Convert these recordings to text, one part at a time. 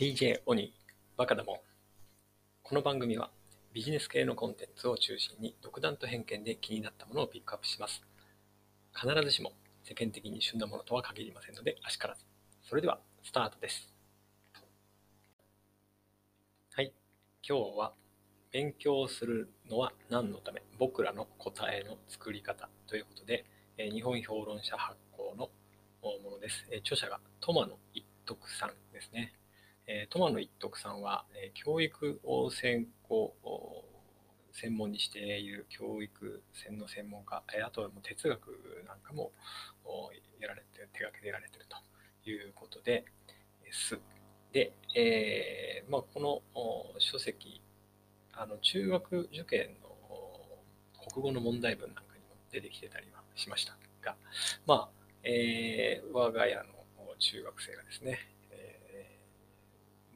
DJ オニバカだもんこの番組はビジネス系のコンテンツを中心に独断と偏見で気になったものをピックアップします。必ずしも世間的に旬なものとは限りませんのであしからず。それではスタートです。はい。今日は勉強するのは何のため僕らの答えの作り方ということで日本評論者発行のものです。著者がトマノ一徳さんですね。えー、トマの一徳さんは、え、教育を専攻専門にしている教育専の専門家、え、あとはもう哲学なんかもやられて手がけてられてるということです。で、えーまあ、この書籍あの中学受験の国語の問題文なんかにも出てきてたりはしましたが、まあえー、我が家の中学生がですね、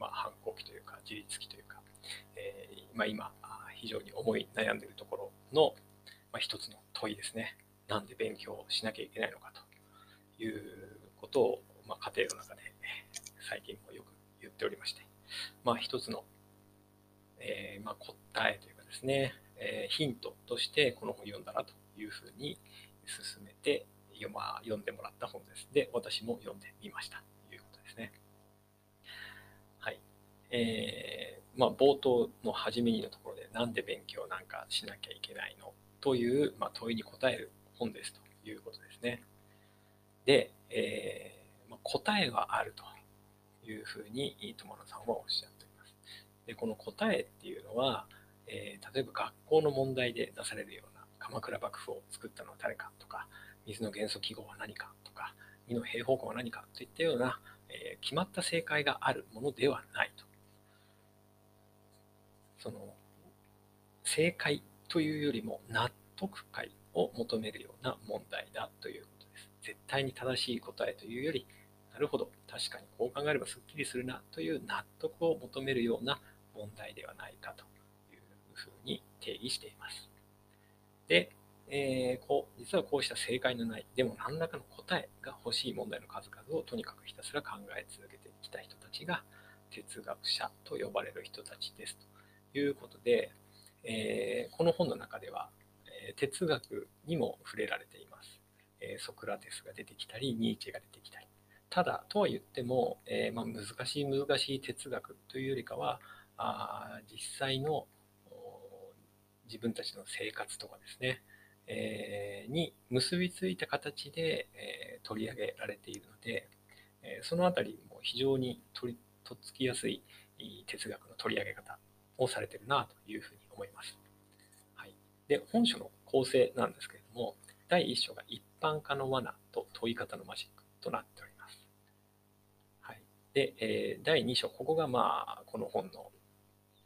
まあ、反抗期というか自立期というか、えー、まあ、今非常に思い悩んでいるところの、まあ、一つの問いですねなんで勉強しなきゃいけないのかということを、まあ、家庭の中で最近もよく言っておりまして、まあ、一つの、えー、ま、答えというかですね、えー、ヒントとしてこの本を読んだらというふうに進めて,、まあ、読んでもらった本です。で、私も読んでみました。えー、まあ、冒頭の初めにのところで、なんで勉強なんかしなきゃいけないのという、まあ、問いに答える本ですということですね。で、えー、まあ、答えはあるというふうに友野さんはおっしゃっています。で、この答えっていうのは、えー、例えば学校の問題で出されるような鎌倉幕府を作ったのは誰かとか、水の元素記号は何かとか、2の平方根は何かといったような、え、決まった正解があるものではないと。その正解というよりも納得解を求めるような問題だということです。絶対に正しい答えというより、なるほど、確かにこう考えればすっきりするなという納得を求めるような問題ではないかというふうに定義しています。で、えー、こう実はこうした正解のない、でも何らかの答えが欲しい問題の数々をとにかくひたすら考え続けてきた人たちが哲学者と呼ばれる人たちですと。いうことで、えー、この本の中では、え、哲学にも触れられています、え、ソクラテスが出てきたり、ニーチェが出てきたり。ただ、とは言っても、えまあ、難しい難しい哲学というよりかは、あ実際の自分たちの生活とかですね、えーに結びついた形で、え取り上げられているので、えそのあたりも非常にとりとっつきやすい哲学の取り上げ方。をされてるなというふうに思います。はい、で本書の構成なんですけれども第1章が一般化の罠と問い方のマジックとなっております。はい、で、えー、第2章ここがまあこの本の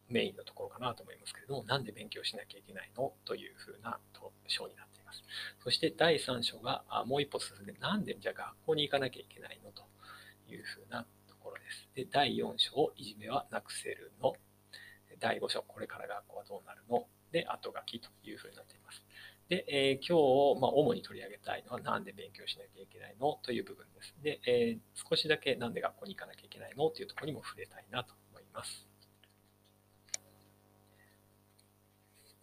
メインのところかなと思いますけれども、なんで勉強しなきゃいけないのというふうな章になっています。そして第3章がもう一歩進んで、なんでじゃあ学校に行かなきゃいけないのというふうなところです。で、第4章、いじめはなくせるの第5章、これから学校はどうなるの？で、後書きというふうになっています。で、えー、今日、まあ、主に取り上げたいのは、なんで勉強しなきゃいけないの？という部分です。で、えー、少しだけなんで学校に行かなきゃいけないの？というところにも触れたいなと思います。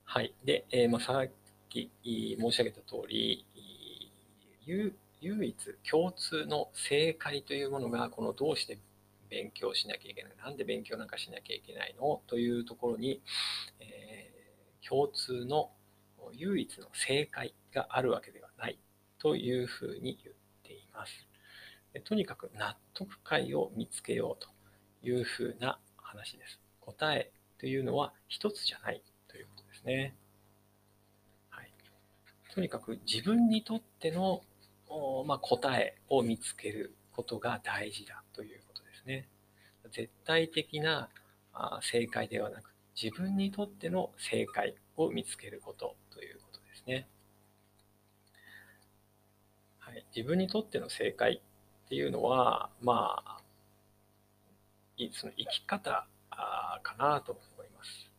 はい。で、えー、まあ、さっき申し上げた通り、唯一共通の正解というものが、このどうして勉強しなきゃいけない。なんで勉強なんかしなきゃいけないの？というところに、えー、共通の唯一の正解があるわけではないというふうに言っています。とにかく納得解を見つけようというふうな話です。答えというのは一つじゃないということですね。はい、とにかく自分にとっての、まあ、答えを見つけることが大事だ。絶対的な正解ではなく、自分にとっての正解を見つけることということですね。はい、自分にとっての正解っていうのは、まあ、その生き方かなと思います。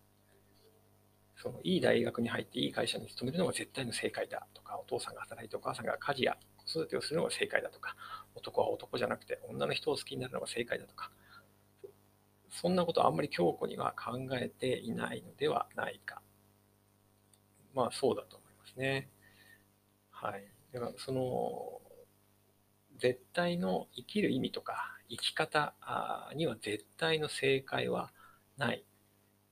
そのいい大学に入っていい会社に勤めるのが絶対の正解だとか、お父さんが働いてお母さんが家事や子育てをするのが正解だとか、男は男じゃなくて女の人を好きになるのが正解だとか、そんなことあんまり強固には考えていないのではないか。まあそうだと思いますね。はい。だからその絶対の生きる意味とか生き方には絶対の正解はない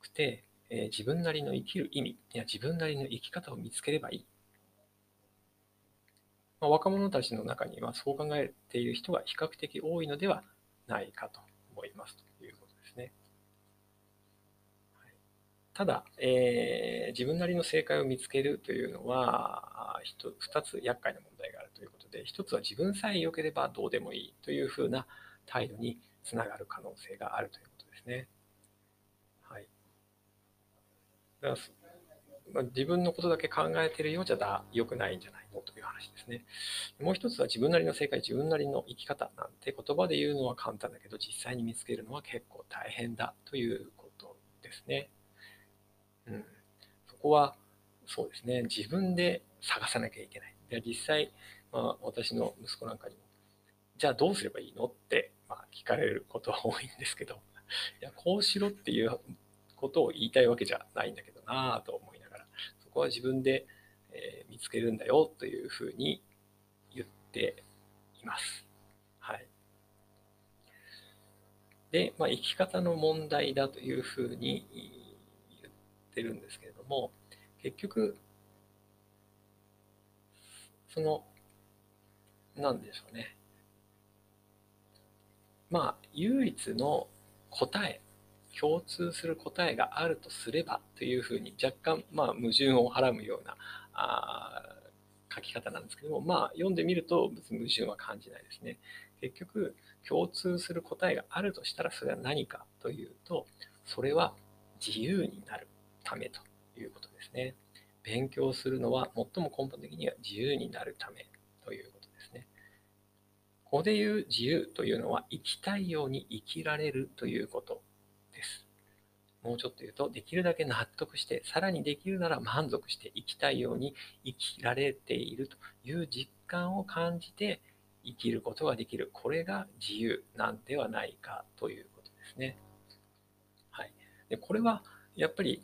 くて、え、自分なりの生きる意味や自分なりの生き方を見つければいい。まあ、若者たちの中にはそう考えている人が比較的多いのではないかと思いますね。はい、ただ、えー、自分なりの正解を見つけるというのは2つ厄介な問題があるということで1つは自分さえ良ければどうでもいいというふうな態度につながる可能性があるということですね。はい。だまあ、自分のことだけ考えてるようじゃだ良くないんじゃないのという話ですね。もう一つは自分なりの正解、自分なりの生き方なんて言葉で言うのは簡単だけど、実際に見つけるのは結構大変だということですね。こは、そうですね、自分で探さなきゃいけない。で実際、まあ、私の息子なんかにも、じゃあどうすればいいのって、まあ、聞かれることは多いんですけど、いや、こうしろっていうことを言いたいわけじゃないんだけどなぁと思いながら、そこは自分で、え見つけるんだよというふうに言っています。はい。で、まあ、生き方の問題だというふうに言ってるんですけれども、結局、その、なんでしょうね。まあ、唯一の答え、共通する答えがあるとすればというふうに若干、まあ、矛盾をはらむようなあ書き方なんですけども、まあ、読んでみると別に矛盾は感じないですね。結局、共通する答えがあるとしたらそれは何かというと、それは自由になるためということですね。勉強するのは最も根本的には自由になるためということですね。ここで言う自由というのは生きたいように生きられるということです。もうちょっと言うと、できるだけ納得して、さらにできるなら満足して生きたいように生きられているという実感を感じて生きることができる。これが自由なんではないかということですね。はい。でこれはやっぱり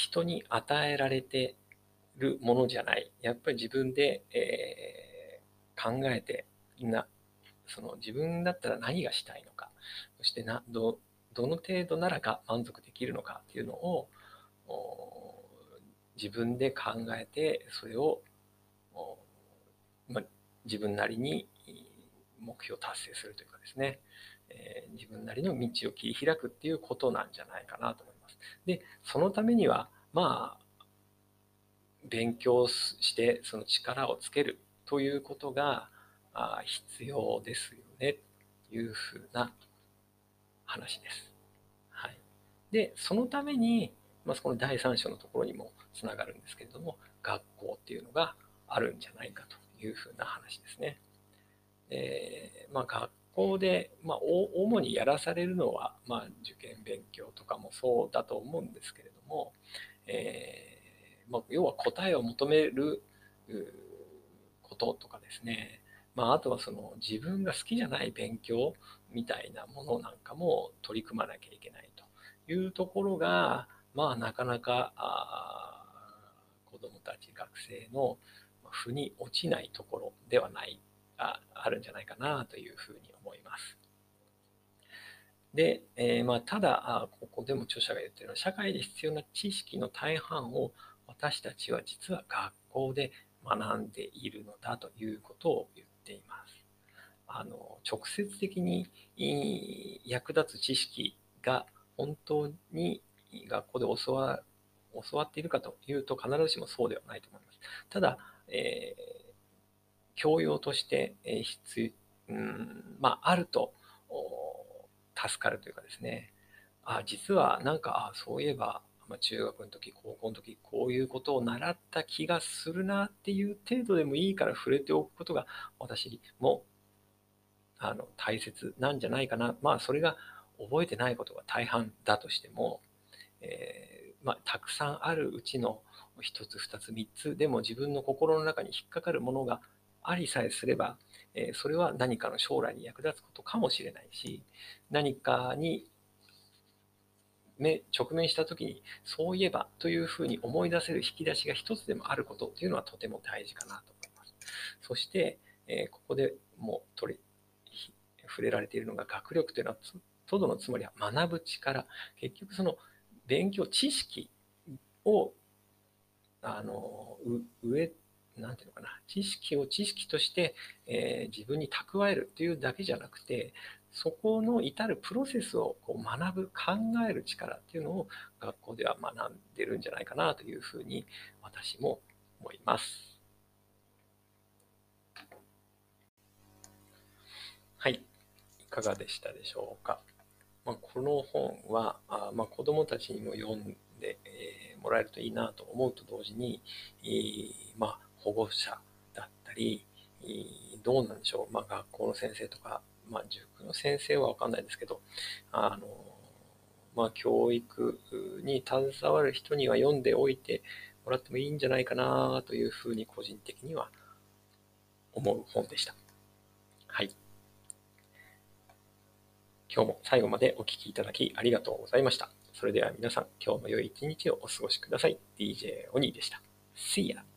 人に与えられてるものじゃない。やっぱり自分で、えー、考えて、な、その自分だったら何がしたいのか、そしてなどどの程度ならが満足できるのかっていうのを自分で考えてそれを、ま、自分なりに目標達成するというかですね、えー、自分なりの道を切り開くっていうことなんじゃないかなと思います。でそのためにはまあ勉強してその力をつけるということが必要ですよねというふうな話です。はい、でそのために、まあ、そこの第3章のところにもつながるんですけれども学校っていうのがあるんじゃないかというふうな話ですね。えー、まあ、学校で、まあ、主にやらされるのは、まあ、受験勉強とかもそうだと思うんですけれども、えーまあ、要は答えを求めることとかですね、まあ、あとはその自分が好きじゃない勉強みたいなものなんかも取り組まなきゃいけないと。いうところが、まあ、なかなかあ子どもたち学生の腑に落ちないところではないああるんじゃないかなというふうに思います。で、えー、まあ、ただここでも著者が言ってるのは社会で必要な知識の大半を私たちは実は学校で学んでいるのだということを言っています。あの直接的に役立つ知識が本当に学校で教わ教わっているかというと必ずしもそうではないと思います。ただ、えー、教養として必うん、まあ、あると助かるというかですね、あ実はなんかそういえばま、中学の時、高校の時、こういうことを習った気がするなっていう程度でもいいから触れておくことが私もあの大切なんじゃないかな。まあ、それが覚えてないことが大半だとしても、えー、まあ、たくさんあるうちの1つ、2つ、3つでも自分の心の中に引っかかるものがありさえすれば、え、それは何かの将来に役立つことかもしれないし、何かに目直面した時にそういえばというふうに思い出せる引き出しが一つでもあることというのはとても大事かなと思います。そして、えここでもう取り触れられているのが学力というのはとどのつまりは学ぶ力結局その勉強知識をあの上なんていうのかな知識を知識として、えー、自分に蓄えるというだけじゃなくてそこの至るプロセスをこう学ぶ考える力っていうのを学校では学んでるんじゃないかなというふうに私も思います。はい。いかがでしたでしょうか？まあ、この本は、あまあ、子供たちにも読んで、えー、もらえるといいなと思うと同時に、えー、まあ、保護者だったり、どうなんでしょう、まあ、学校の先生とか、まあ、塾の先生はわかんないですけど、あの、まあ、教育に携わる人には読んでおいてもらってもいいんじゃないかなというふうに個人的には思う本でした。はい。今日も最後までお聴きいただきありがとうございました。それでは皆さん、今日も良い一日をお過ごしください。DJ オニーでした。See ya!